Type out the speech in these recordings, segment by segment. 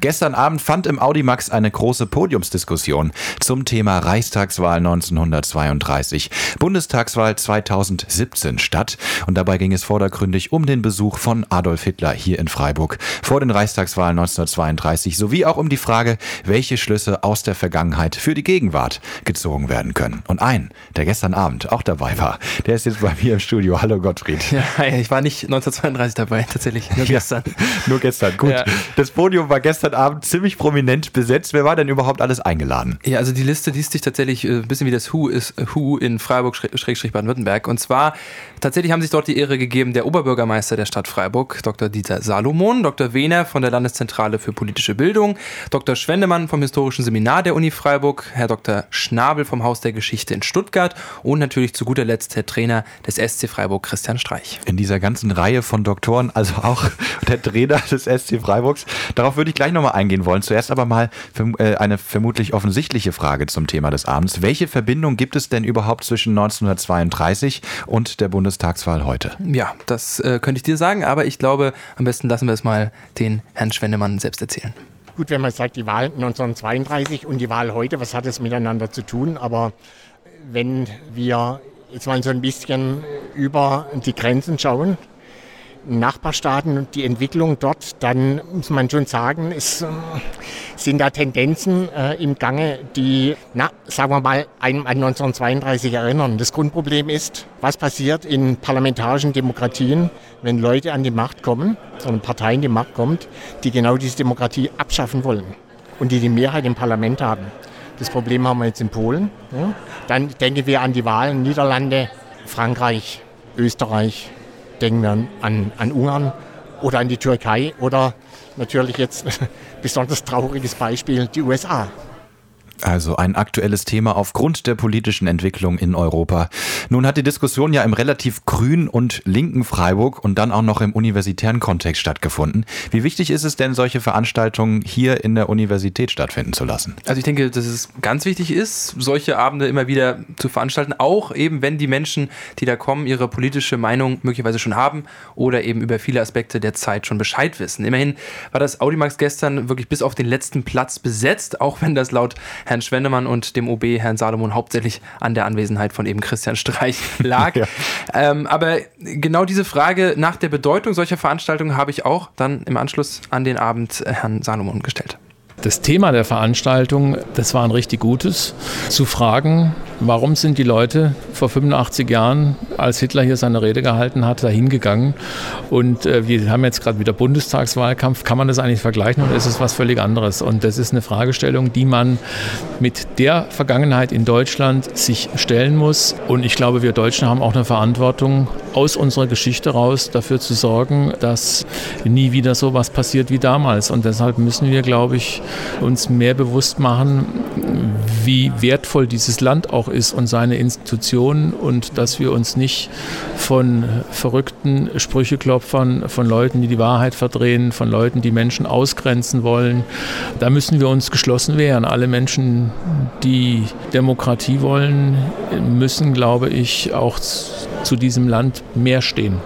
Gestern Abend fand im Audimax eine große Podiumsdiskussion zum Thema Reichstagswahl 1932, Bundestagswahl 2017 statt. Und dabei ging es vordergründig um den Besuch von Adolf Hitler hier in Freiburg vor den Reichstagswahlen 1932 sowie auch um die Frage, welche Schlüsse aus der Vergangenheit für die Gegenwart gezogen werden können. Und ein, der gestern Abend auch dabei war, der ist jetzt bei mir im Studio. Hallo Gottfried. Ja, ich war nicht 1932 dabei, tatsächlich, nur gestern. Ja, nur gestern, gut. Ja. Das Podium war gestern gestern Abend ziemlich prominent besetzt. Wer war denn überhaupt alles eingeladen? Ja, also die Liste liest sich tatsächlich äh, ein bisschen wie das Who ist Who in Freiburg-Baden-Württemberg. Und zwar tatsächlich haben sich dort die Ehre gegeben der Oberbürgermeister der Stadt Freiburg, Dr. Dieter Salomon, Dr. Wehner von der Landeszentrale für politische Bildung, Dr. Schwendemann vom Historischen Seminar der Uni Freiburg, Herr Dr. Schnabel vom Haus der Geschichte in Stuttgart und natürlich zu guter Letzt der Trainer des SC Freiburg, Christian Streich. In dieser ganzen Reihe von Doktoren, also auch der Trainer des SC Freiburgs. Darauf würde ich gleich nochmal eingehen wollen. Zuerst aber mal äh, eine vermutlich offensichtliche Frage zum Thema des Abends. Welche Verbindung gibt es denn überhaupt zwischen 1932 und der Bundestagswahl heute? Ja, das äh, könnte ich dir sagen, aber ich glaube, am besten lassen wir es mal den Herrn Schwendemann selbst erzählen. Gut, wenn man sagt, die Wahl 1932 und die Wahl heute, was hat es miteinander zu tun? Aber wenn wir jetzt mal so ein bisschen über die Grenzen schauen, Nachbarstaaten und die Entwicklung dort, dann muss man schon sagen, es äh, sind da Tendenzen äh, im Gange, die, na, sagen wir mal, einem an 1932 erinnern. Das Grundproblem ist, was passiert in parlamentarischen Demokratien, wenn Leute an die Macht kommen, oder Parteien die Macht kommt, die genau diese Demokratie abschaffen wollen und die die Mehrheit im Parlament haben. Das Problem haben wir jetzt in Polen. Ja. Dann denken wir an die Wahlen Niederlande, Frankreich, Österreich, denken wir an, an Ungarn oder an die Türkei oder natürlich jetzt besonders trauriges Beispiel die USA. Also ein aktuelles Thema aufgrund der politischen Entwicklung in Europa. Nun hat die Diskussion ja im relativ grün und linken Freiburg und dann auch noch im universitären Kontext stattgefunden. Wie wichtig ist es denn, solche Veranstaltungen hier in der Universität stattfinden zu lassen? Also ich denke, dass es ganz wichtig ist, solche Abende immer wieder zu veranstalten, auch eben wenn die Menschen, die da kommen, ihre politische Meinung möglicherweise schon haben oder eben über viele Aspekte der Zeit schon Bescheid wissen. Immerhin war das Audimax gestern wirklich bis auf den letzten Platz besetzt, auch wenn das laut Herrn Schwendemann und dem OB Herrn Salomon hauptsächlich an der Anwesenheit von eben Christian Streich lag. ja. ähm, aber genau diese Frage nach der Bedeutung solcher Veranstaltungen habe ich auch dann im Anschluss an den Abend Herrn Salomon gestellt. Das Thema der Veranstaltung, das war ein richtig gutes, zu fragen, warum sind die Leute vor 85 Jahren, als Hitler hier seine Rede gehalten hat, dahin gegangen? Und äh, wir haben jetzt gerade wieder Bundestagswahlkampf. Kann man das eigentlich vergleichen oder ist es was völlig anderes? Und das ist eine Fragestellung, die man mit der Vergangenheit in Deutschland sich stellen muss. Und ich glaube, wir Deutschen haben auch eine Verantwortung, aus unserer Geschichte raus dafür zu sorgen, dass nie wieder so was passiert wie damals. Und deshalb müssen wir, glaube ich, uns mehr bewusst machen, wie wertvoll dieses Land auch ist und seine Institutionen und dass wir uns nicht von verrückten Sprücheklopfern, von Leuten, die die Wahrheit verdrehen, von Leuten, die Menschen ausgrenzen wollen, da müssen wir uns geschlossen wehren. Alle Menschen, die Demokratie wollen, müssen, glaube ich, auch zu diesem Land mehr stehen.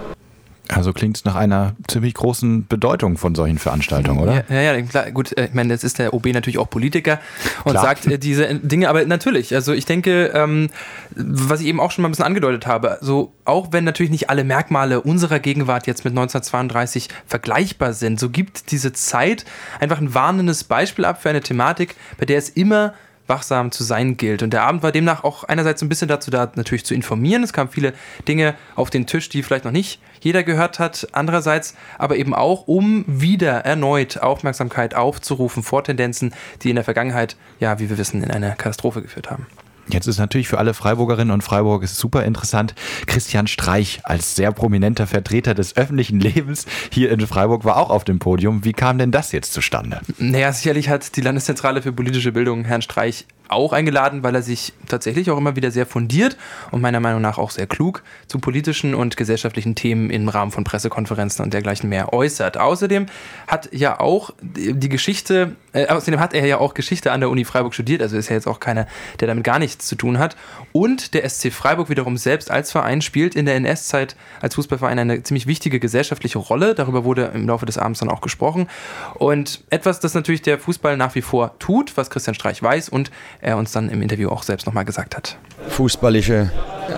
Also klingt es nach einer ziemlich großen Bedeutung von solchen Veranstaltungen, oder? Ja, ja, klar, gut, äh, ich meine, jetzt ist der OB natürlich auch Politiker und klar. sagt äh, diese Dinge, aber natürlich, also ich denke, ähm, was ich eben auch schon mal ein bisschen angedeutet habe, so auch wenn natürlich nicht alle Merkmale unserer Gegenwart jetzt mit 1932 vergleichbar sind, so gibt diese Zeit einfach ein warnendes Beispiel ab für eine Thematik, bei der es immer wachsam zu sein gilt. Und der Abend war demnach auch einerseits ein bisschen dazu da, natürlich zu informieren. Es kamen viele Dinge auf den Tisch, die vielleicht noch nicht jeder gehört hat. Andererseits aber eben auch, um wieder erneut Aufmerksamkeit aufzurufen vor Tendenzen, die in der Vergangenheit, ja, wie wir wissen, in eine Katastrophe geführt haben. Jetzt ist natürlich für alle Freiburgerinnen und Freiburg super interessant. Christian Streich als sehr prominenter Vertreter des öffentlichen Lebens hier in Freiburg war auch auf dem Podium. Wie kam denn das jetzt zustande? Naja, sicherlich hat die Landeszentrale für politische Bildung Herrn Streich auch eingeladen, weil er sich tatsächlich auch immer wieder sehr fundiert und meiner Meinung nach auch sehr klug zu politischen und gesellschaftlichen Themen im Rahmen von Pressekonferenzen und dergleichen mehr äußert. Außerdem hat ja auch die Geschichte, äh, außerdem hat er ja auch Geschichte an der Uni Freiburg studiert, also ist ja jetzt auch keiner, der damit gar nichts zu tun hat. Und der SC Freiburg wiederum selbst als Verein spielt in der NS-Zeit als Fußballverein eine ziemlich wichtige gesellschaftliche Rolle. Darüber wurde im Laufe des Abends dann auch gesprochen. Und etwas, das natürlich der Fußball nach wie vor tut, was Christian Streich weiß und er uns dann im Interview auch selbst nochmal gesagt hat. Fußball ist eine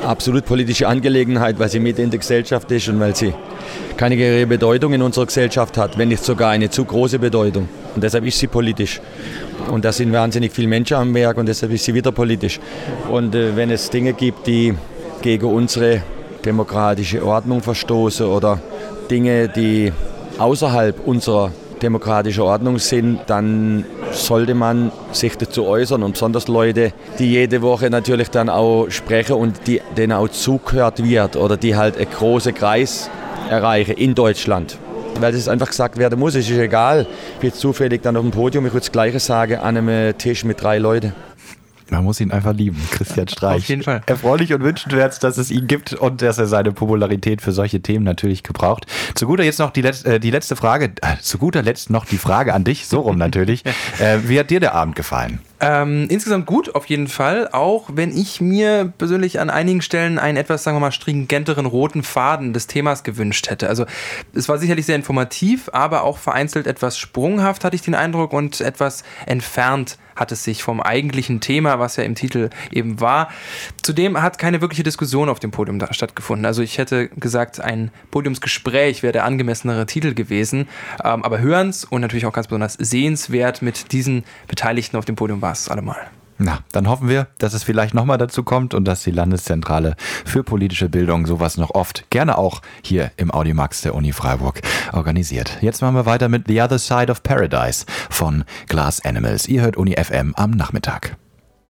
absolut politische Angelegenheit, weil sie mit in der Gesellschaft ist und weil sie keine geringe Bedeutung in unserer Gesellschaft hat, wenn nicht sogar eine zu große Bedeutung. Und deshalb ist sie politisch. Und da sind wahnsinnig viele Menschen am Werk und deshalb ist sie wieder politisch. Und äh, wenn es Dinge gibt, die gegen unsere demokratische Ordnung verstoßen oder Dinge, die außerhalb unserer demokratischen Ordnung sind, dann sollte man sich dazu äußern und besonders Leute, die jede Woche natürlich dann auch sprechen und die, denen auch zugehört wird oder die halt einen großen Kreis erreichen in Deutschland. Weil es einfach gesagt werden muss, es ist egal, bin zufällig dann auf dem Podium, ich würde das Gleiche sagen, an einem Tisch mit drei Leuten. Man muss ihn einfach lieben, Christian Streich. Auf jeden Fall. Erfreulich und wünschenswert, dass es ihn gibt und dass er seine Popularität für solche Themen natürlich gebraucht. Zu guter jetzt noch die, Letz-, äh, die letzte Frage, äh, zu guter Letzt noch die Frage an dich, so rum natürlich. äh, wie hat dir der Abend gefallen? Ähm, insgesamt gut, auf jeden Fall. Auch wenn ich mir persönlich an einigen Stellen einen etwas, sagen wir mal, stringenteren roten Faden des Themas gewünscht hätte. Also es war sicherlich sehr informativ, aber auch vereinzelt etwas sprunghaft, hatte ich den Eindruck, und etwas entfernt hat es sich vom eigentlichen Thema, was ja im Titel eben war. Zudem hat keine wirkliche Diskussion auf dem Podium stattgefunden. Also ich hätte gesagt, ein Podiumsgespräch wäre der angemessenere Titel gewesen. Ähm, aber hörens und natürlich auch ganz besonders sehenswert mit diesen Beteiligten auf dem Podium war es allemal. Na, dann hoffen wir, dass es vielleicht nochmal dazu kommt und dass die Landeszentrale für politische Bildung sowas noch oft, gerne auch hier im Audimax der Uni Freiburg, organisiert. Jetzt machen wir weiter mit The Other Side of Paradise von Glass Animals. Ihr hört Uni FM am Nachmittag.